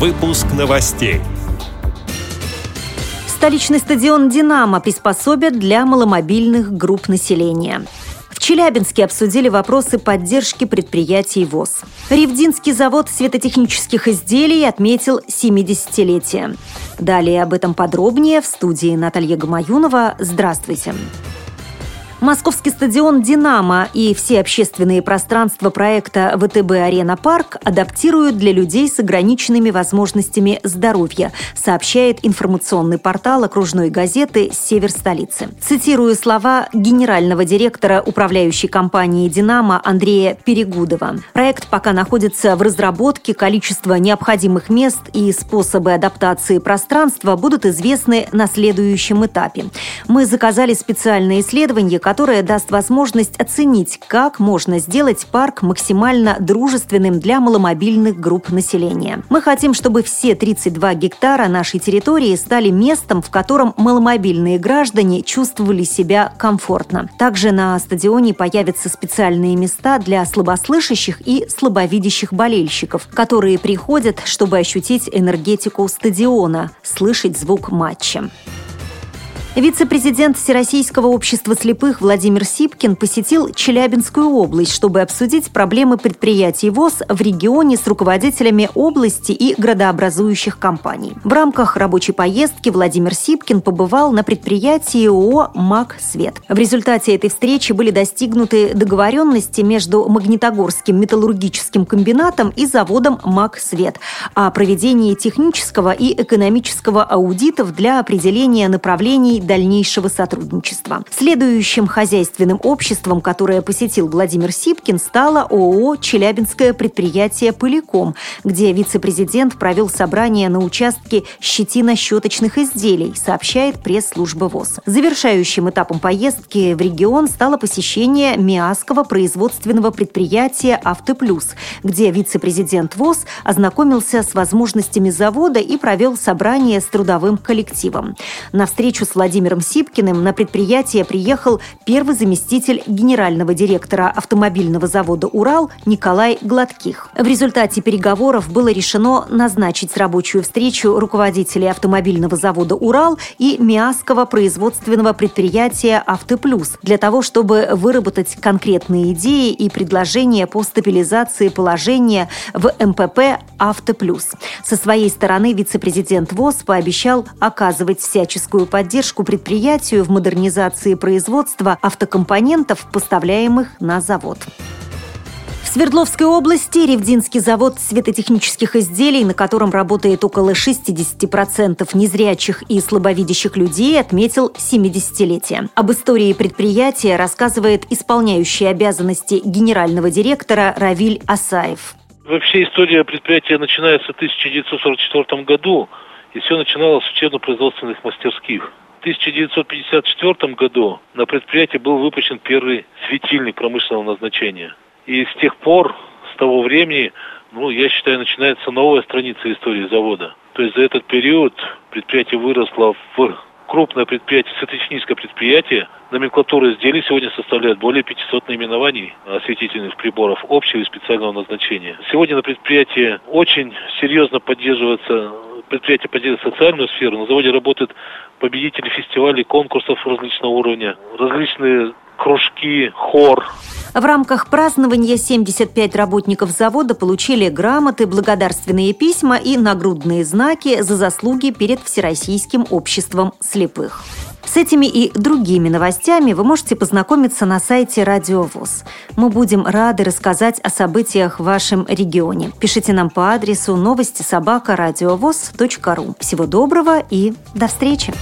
Выпуск новостей. Столичный стадион «Динамо» приспособят для маломобильных групп населения. В Челябинске обсудили вопросы поддержки предприятий ВОЗ. Ревдинский завод светотехнических изделий отметил 70-летие. Далее об этом подробнее в студии Наталья Гамаюнова. Здравствуйте. Здравствуйте. Московский стадион «Динамо» и все общественные пространства проекта ВТБ «Арена Парк» адаптируют для людей с ограниченными возможностями здоровья, сообщает информационный портал окружной газеты «Север столицы». Цитирую слова генерального директора управляющей компании «Динамо» Андрея Перегудова. Проект пока находится в разработке, количество необходимых мест и способы адаптации пространства будут известны на следующем этапе. Мы заказали специальное исследование, которая даст возможность оценить, как можно сделать парк максимально дружественным для маломобильных групп населения. Мы хотим, чтобы все 32 гектара нашей территории стали местом, в котором маломобильные граждане чувствовали себя комфортно. Также на стадионе появятся специальные места для слабослышащих и слабовидящих болельщиков, которые приходят, чтобы ощутить энергетику стадиона, слышать звук матча. Вице-президент Всероссийского общества слепых Владимир Сипкин посетил Челябинскую область, чтобы обсудить проблемы предприятий ВОЗ в регионе с руководителями области и градообразующих компаний. В рамках рабочей поездки Владимир Сипкин побывал на предприятии ООО «МАК Свет». В результате этой встречи были достигнуты договоренности между Магнитогорским металлургическим комбинатом и заводом «МАК Свет» о проведении технического и экономического аудитов для определения направлений дальнейшего сотрудничества. Следующим хозяйственным обществом, которое посетил Владимир Сипкин, стало ООО «Челябинское предприятие «Пыликом», где вице-президент провел собрание на участке щетино-щеточных изделий, сообщает пресс-служба ВОЗ. Завершающим этапом поездки в регион стало посещение Миасского производственного предприятия «Автоплюс», где вице-президент ВОЗ ознакомился с возможностями завода и провел собрание с трудовым коллективом. На встречу с Владимиром Владимиром Сипкиным на предприятие приехал первый заместитель генерального директора автомобильного завода «Урал» Николай Гладких. В результате переговоров было решено назначить рабочую встречу руководителей автомобильного завода «Урал» и Миасского производственного предприятия «Автоплюс» для того, чтобы выработать конкретные идеи и предложения по стабилизации положения в МПП «Автоплюс». Со своей стороны вице-президент ВОЗ пообещал оказывать всяческую предприятию в модернизации производства автокомпонентов, поставляемых на завод. В Свердловской области Ревдинский завод светотехнических изделий, на котором работает около 60% незрячих и слабовидящих людей, отметил 70-летие. Об истории предприятия рассказывает исполняющий обязанности генерального директора Равиль Асаев. Вообще история предприятия начинается в 1944 году, и все начиналось с учебно-производственных мастерских. 1954 году на предприятии был выпущен первый светильник промышленного назначения. И с тех пор, с того времени, ну, я считаю, начинается новая страница истории завода. То есть за этот период предприятие выросло в крупное предприятие, светотехническое предприятие. Номенклатура изделий сегодня составляет более 500 наименований осветительных приборов общего и специального назначения. Сегодня на предприятии очень серьезно поддерживается предприятие поддерживает социальную сферу. На заводе работают победители фестивалей, конкурсов различного уровня, различные кружки, хор. В рамках празднования 75 работников завода получили грамоты, благодарственные письма и нагрудные знаки за заслуги перед Всероссийским обществом слепых. С этими и другими новостями вы можете познакомиться на сайте Радио ВОЗ. Мы будем рады рассказать о событиях в вашем регионе. Пишите нам по адресу новости собака ру. Всего доброго и до встречи!